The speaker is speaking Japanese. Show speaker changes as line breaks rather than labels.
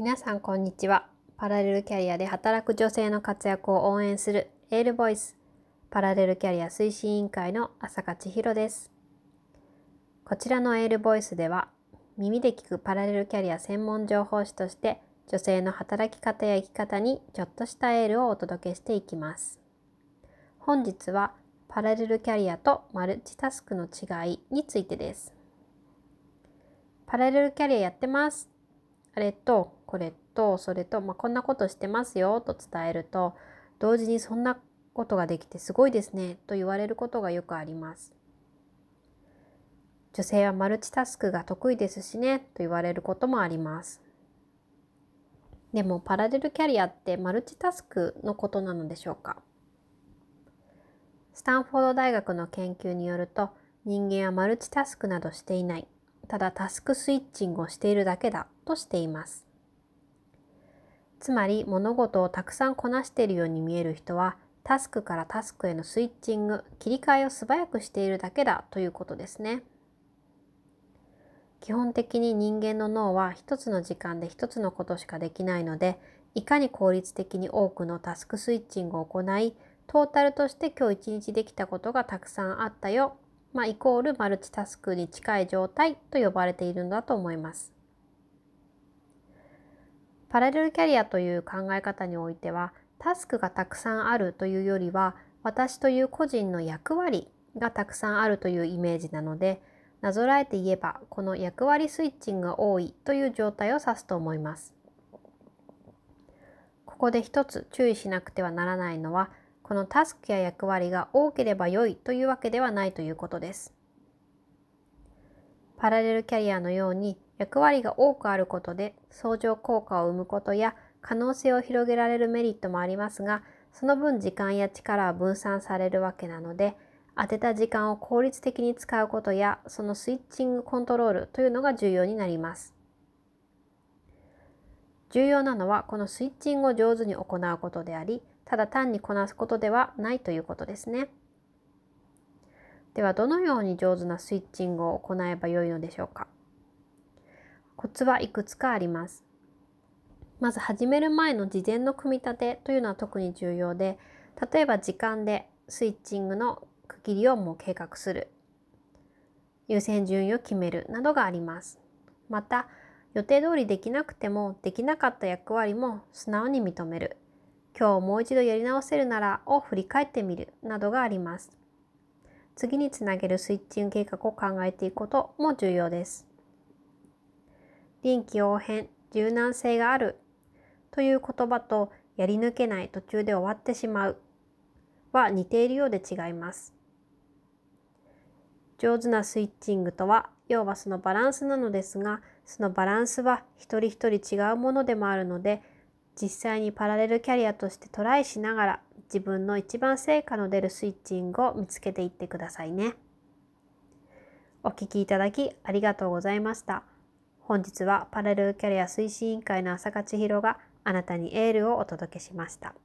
皆さんこんにちは。パラレルキャリアで働く女性の活躍を応援するエールボイスパラレルキャリア推進委員会の朝香千尋です。こちらのエールボイスでは耳で聞くパラレルキャリア専門情報誌として女性の働き方や生き方にちょっとしたエールをお届けしていきます。本日はパラレルキャリアとマルチタスクの違いについてです。パラレルキャリアやってます。あれとこれとそれと、まあ、こんなことしてますよと伝えると同時にそんなことができてすごいですねと言われることがよくあります。女性はマルチタスクが得意ですしねと言われることもあります。でもパラレルキャリアってマルチタスクのことなのでしょうか？スタンフォード大学の研究によると人間はマルチタスクなどしていない。ただタスクスイッチングをしているだけだとしています。つまり物事をたくさんこなしているように見える人はタスクからタスクへのスイッチング、切り替えを素早くしているだけだということですね。基本的に人間の脳は一つの時間で一つのことしかできないので、いかに効率的に多くのタスクスイッチングを行い、トータルとして今日一日できたことがたくさんあったよ、まあ、イコールマルチタスクに近い状態と呼ばれているのだと思います。パラレルキャリアという考え方においては、タスクがたくさんあるというよりは、私という個人の役割がたくさんあるというイメージなので、なぞらえて言えば、この役割スイッチングが多いという状態を指すと思います。ここで一つ注意しなくてはならないのは、このタスクや役割が多ければ良いというわけではないということです。パラレルキャリアのように役割が多くあることで相乗効果を生むことや可能性を広げられるメリットもありますが、その分時間や力は分散されるわけなので、当てた時間を効率的に使うことやそのスイッチングコントロールというのが重要になります。重要なのはこのスイッチングを上手に行うことであり、ただ単にこなすことではないということですね。ではどのように上手なスイッチングを行えばよいのでしょうか？コツはいくつかあります。まず始める前の事前の組み立てというのは特に重要で、例えば時間でスイッチングの区切りをもう計画する。優先順位を決めるなどがあります。また、予定通りできなくてもできなかった役割も素直に認める。今日もう一度やり直せるならを振り返ってみるなどがあります。次につなげるスイッチング計画を考えていくことも重要です。臨機応変、柔軟性があるという言葉とやり抜けない途中で終わってしまうは似ているようで違います。上手なスイッチングとは、要はそのバランスなのですが、そのバランスは一人一人違うものでもあるので、実際にパラレルキャリアとしてトライしながら、自分の一番成果の出るスイッチングを見つけていってくださいね。お聴きいただきありがとうございました。本日はパラレルキャリア推進委員会の朝香千尋があなたにエールをお届けしました。